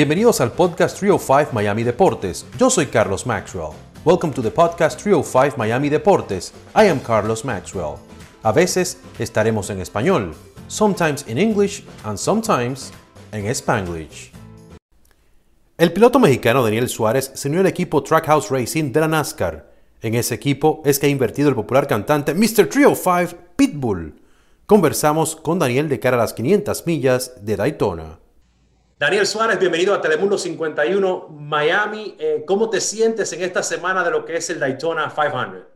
Bienvenidos al podcast 305 Miami Deportes. Yo soy Carlos Maxwell. Welcome to the podcast 305 Miami Deportes. I am Carlos Maxwell. A veces estaremos en español, sometimes in English and sometimes en Spanglish. El piloto mexicano Daniel Suárez se unió al equipo Trackhouse Racing de la NASCAR. En ese equipo es que ha invertido el popular cantante Mr. 305 Pitbull. Conversamos con Daniel de cara a las 500 millas de Daytona. Daniel Suárez, bienvenido a Telemundo 51 Miami. Eh, ¿Cómo te sientes en esta semana de lo que es el Daytona 500?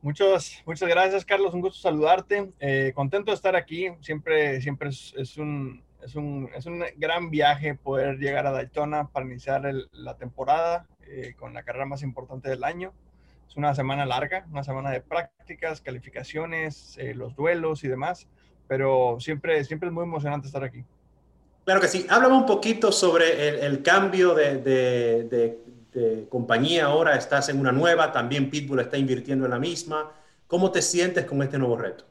Muchas, muchas gracias, Carlos. Un gusto saludarte. Eh, contento de estar aquí. Siempre, siempre es, un, es, un, es, un, gran viaje poder llegar a Daytona para iniciar la temporada eh, con la carrera más importante del año. Es una semana larga, una semana de prácticas, calificaciones, los duelos y demás, pero siempre, siempre es muy emocionante estar aquí. Claro que sí. Háblame un poquito sobre el, cambio de, compañía ahora. Estás en una nueva, también Pitbull está invirtiendo en la misma. ¿Cómo te sientes con este nuevo reto?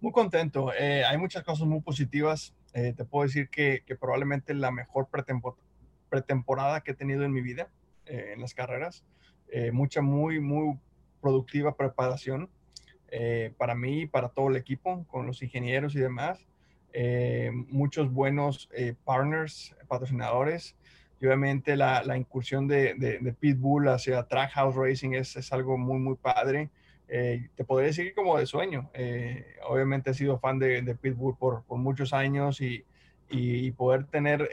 Muy contento. Eh, hay muchas cosas muy positivas. Eh, te puedo decir que, probablemente la mejor pretemporada que he tenido en mi vida eh, en las carreras. mucha, muy, muy productiva preparación para mí y para todo el equipo, con los ingenieros y demás. Eh, muchos buenos eh, partners, patrocinadores. Y obviamente la, la incursión de, de, Pitbull hacia Trackhouse Racing es, es, algo muy, muy padre. Eh, te podría decir como de sueño. obviamente he sido fan de, de Pitbull por, por, muchos años y, y, poder tener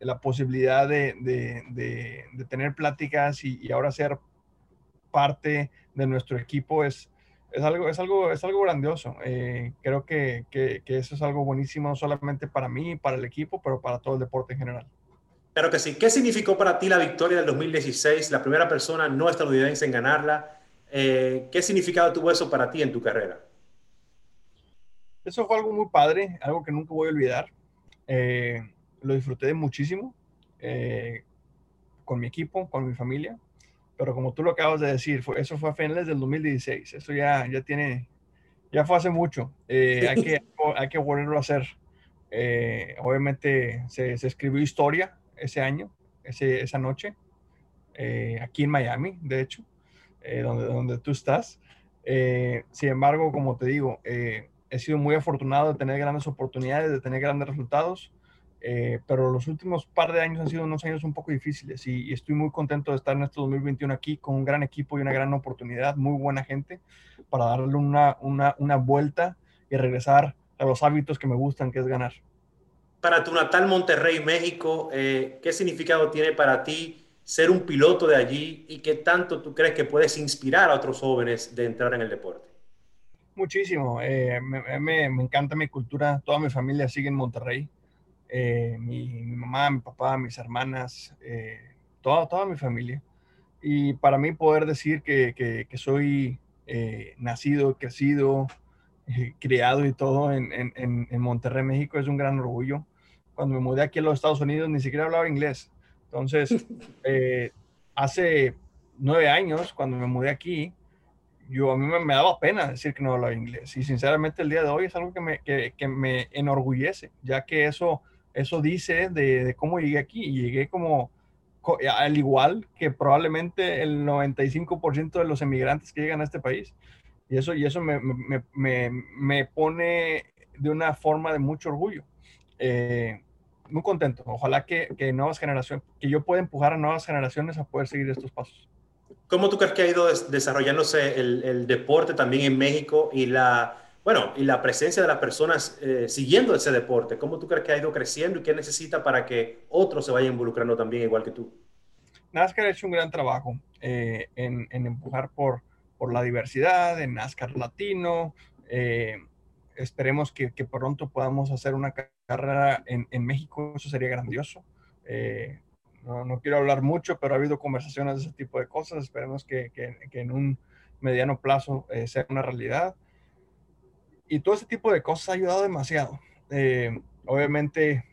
la posibilidad de, de tener pláticas y, y ahora ser parte de nuestro equipo es, es algo, es algo, es algo grandioso. Eh, creo que, que, eso es algo buenísimo, no solamente para mí, para el equipo, pero para todo el deporte en general. Claro que sí. ¿Qué significó para ti la victoria del 2016, la primera persona no estadounidense en ganarla? Eh, ¿Qué significado tuvo eso para ti en tu carrera? Eso fue algo muy padre, algo que nunca voy a olvidar. Eh, lo disfruté muchísimo con mi equipo, con mi familia pero como tú lo acabas de decir, fue, eso fue a finales del 2016, eso ya, ya tiene, ya fue hace mucho, eh, hay, que, hay que volverlo a hacer. Eh, obviamente se, se, escribió historia ese año, ese, esa noche, eh, aquí en Miami, de hecho, donde, donde tú estás. sin embargo, como te digo, he sido muy afortunado de tener grandes oportunidades, de tener grandes resultados. Eh, pero los últimos par de años han sido unos años un poco difíciles y, estoy muy contento de estar en este 2021 aquí con un gran equipo y una gran oportunidad, muy buena gente, para darle una, una, una vuelta y regresar a los hábitos que me gustan, que es ganar. Para tu natal Monterrey, México, eh, ¿qué significado tiene para ti ser un piloto de allí y qué tanto tú crees que puedes inspirar a otros jóvenes de entrar en el deporte? Muchísimo. Eh, me, me, me, encanta mi cultura. Toda mi familia sigue en Monterrey. Eh, mi, mamá, mi papá, mis hermanas, eh, toda, toda mi familia. Y para mí poder decir que, que, soy eh, nacido, crecido, criado y todo en, en, en, Monterrey, México, es un gran orgullo. Cuando me mudé aquí a los Estados Unidos ni siquiera hablaba inglés. Entonces, hace nueve años, cuando me mudé aquí, yo a mí me, daba pena decir que no hablaba inglés. Y sinceramente el día de hoy es algo que me, que, que me enorgullece, ya que eso eso dice de, cómo llegué aquí. Y llegué como, al igual que probablemente el 95% de los emigrantes que llegan a este país. Y eso, y eso me, me, me, me pone de una forma de mucho orgullo. Eh, muy contento. Ojalá que, que, nuevas generaciones, que yo pueda empujar a nuevas generaciones a poder seguir estos pasos. ¿Cómo tú crees que ha ido desarrollándose el, el deporte también en México y la, bueno, y la presencia de las personas eh, siguiendo ese deporte, ¿cómo tú crees que ha ido creciendo y qué necesita para que otros se vayan involucrando también igual que tú? NASCAR ha hecho un gran trabajo eh, en, empujar por, por la diversidad, en NASCAR latino. Eh, esperemos que, pronto podamos hacer una carrera en, México, eso sería grandioso. no, quiero hablar mucho, pero ha habido conversaciones de ese tipo de cosas. Esperemos que, que en un mediano plazo sea una realidad y todo ese tipo de cosas ha ayudado demasiado. Eh, obviamente,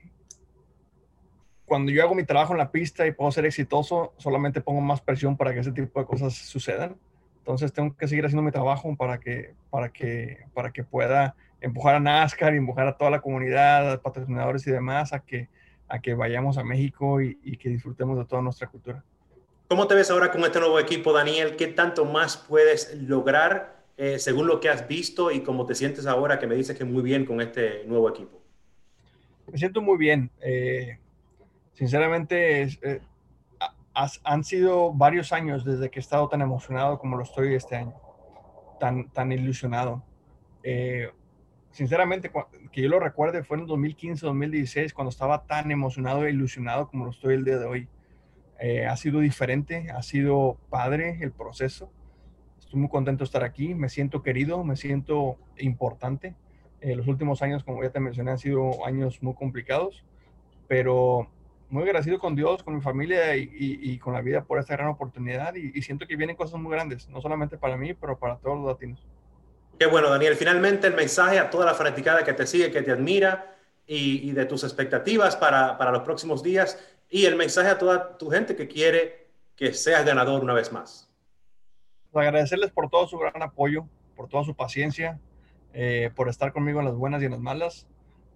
cuando yo hago mi trabajo en la pista y puedo ser exitoso, solamente pongo más presión para que ese tipo de cosas sucedan. Entonces tengo que seguir haciendo mi trabajo para que, para que, para que pueda empujar a NASCAR y empujar a toda la comunidad, a patrocinadores y demás a que, a que vayamos a México y, que disfrutemos de toda nuestra cultura. ¿Cómo te ves ahora con este nuevo equipo, Daniel? ¿Qué tanto más puedes lograr eh, según lo que has visto y cómo te sientes ahora que me dices que muy bien con este nuevo equipo? Me siento muy bien. Eh, sinceramente, eh, han sido varios años desde que he estado tan emocionado como lo estoy este año, tan, tan ilusionado. sinceramente, que yo lo recuerde, fue en 2015, 2016, cuando estaba tan emocionado e ilusionado como lo estoy el día de hoy. ha sido diferente, ha sido padre el proceso Estoy muy contento de estar aquí, me siento querido, me siento importante. Eh, los últimos años, como ya te mencioné, han sido años muy complicados, pero muy agradecido con Dios, con mi familia y, con la vida por esta gran oportunidad y, siento que vienen cosas muy grandes, no solamente para mí, pero para todos los latinos. Qué bueno, Daniel. Finalmente el mensaje a toda la fanaticada que te sigue, que te admira y, de tus expectativas para, para los próximos días y el mensaje a toda tu gente que quiere que seas ganador una vez más agradecerles por todo su gran apoyo, por toda su paciencia, eh, por estar conmigo en las buenas y en las malas.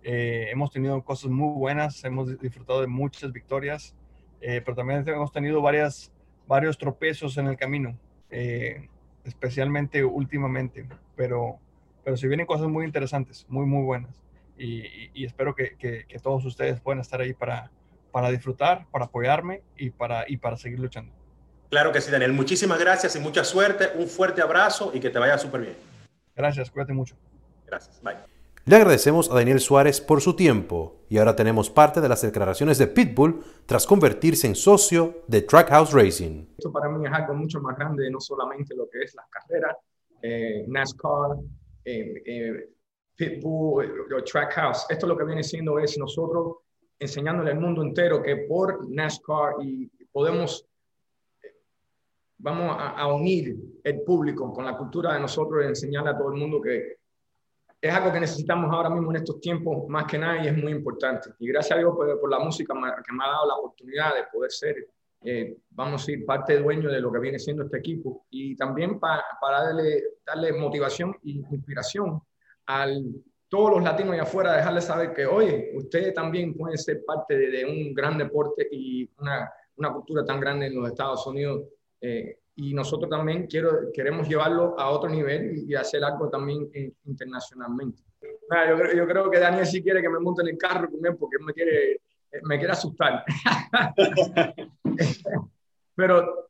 Eh, hemos tenido cosas muy buenas, hemos disfrutado de muchas victorias, eh, pero también hemos tenido varias, varios tropezos en el camino, especialmente últimamente. Pero, pero se vienen cosas muy interesantes, muy, muy buenas. Y, espero que, que, que, todos ustedes puedan estar ahí para, para disfrutar, para apoyarme y para, y para seguir luchando. Claro que sí, Daniel. Muchísimas gracias y mucha suerte. Un fuerte abrazo y que te vaya súper bien. Gracias, cuídate mucho. Gracias, bye. Le agradecemos a Daniel Suárez por su tiempo y ahora tenemos parte de las declaraciones de Pitbull tras convertirse en socio de Trackhouse Racing. Esto para mí es algo mucho más grande, no solamente lo que es las carreras, eh, NASCAR, eh, eh, Pitbull, Trackhouse. Esto lo que viene siendo es nosotros enseñándole al mundo entero que por NASCAR y podemos vamos a, unir el público con la cultura de nosotros y enseñarle a todo el mundo que es algo que necesitamos ahora mismo en estos tiempos más que nada y es muy importante. Y gracias a Dios por, la música que me ha dado la oportunidad de poder ser, eh, vamos a ser parte dueño de lo que viene siendo este equipo y también para darle, darle motivación e inspiración a todos los latinos allá afuera, dejarles saber que, oye, ustedes también pueden ser parte de, un gran deporte y una, una cultura tan grande en los Estados Unidos eh, y nosotros también quiero, queremos llevarlo a otro nivel y, hacer algo también eh, internacionalmente. yo, yo, creo que Daniel sí quiere que me monte en el carro con él porque me quiere, eh, me quiere asustar. Pero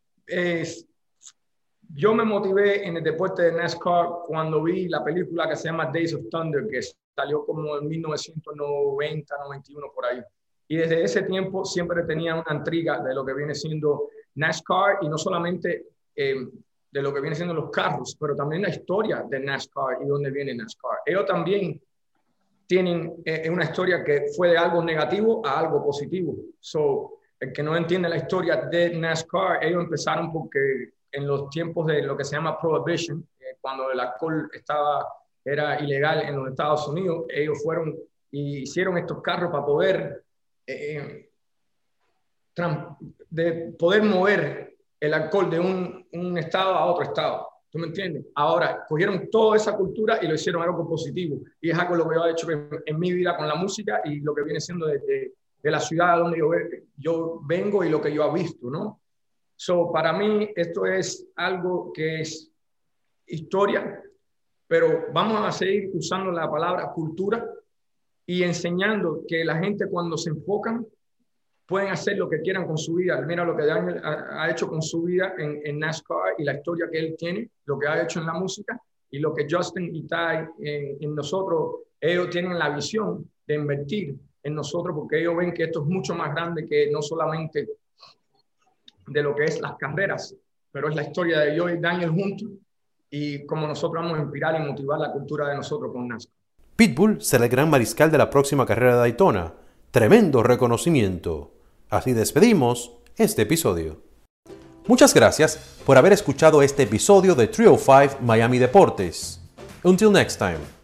yo me motivé en el deporte de NASCAR cuando vi la película que se llama Days of Thunder, que salió como en 1990, 91 por ahí. Y desde ese tiempo siempre tenía una intriga de lo que viene siendo NASCAR y no solamente eh, de lo que viene siendo los carros, pero también la historia de NASCAR y dónde viene NASCAR. Ellos también tienen eh, una historia que fue de algo negativo a algo positivo. So, el que no entiende la historia de NASCAR, ellos empezaron porque en los tiempos de lo que se llama Prohibition, eh, cuando el alcohol estaba, era ilegal en los Estados Unidos, ellos fueron y hicieron estos carros para poder de poder mover el alcohol de un, estado a otro estado. ¿Tú me entiendes? Ahora, cogieron toda esa cultura y lo hicieron algo positivo. Y es algo lo que yo he hecho en, mi vida con la música y lo que viene siendo de, la ciudad donde yo, yo, vengo y lo que yo he visto, ¿no? So, para mí esto es algo que es historia, pero vamos a seguir usando la palabra cultura y enseñando que la gente cuando se enfocan pueden hacer lo que quieran con su vida. Mira lo que Daniel ha, hecho con su vida en, NASCAR y la historia que él tiene, lo que ha hecho en la música y lo que Justin y Ty en, nosotros, ellos tienen la visión de invertir en nosotros porque ellos ven que esto es mucho más grande que no solamente de lo que es las carreras, pero es la historia de yo y Daniel juntos y como nosotros vamos a inspirar y motivar la cultura de nosotros con NASCAR. Pitbull será el gran mariscal de la próxima carrera de Daytona. Tremendo reconocimiento. Así despedimos este episodio. Muchas gracias por haber escuchado este episodio de Trio 5 Miami Deportes. Until next time.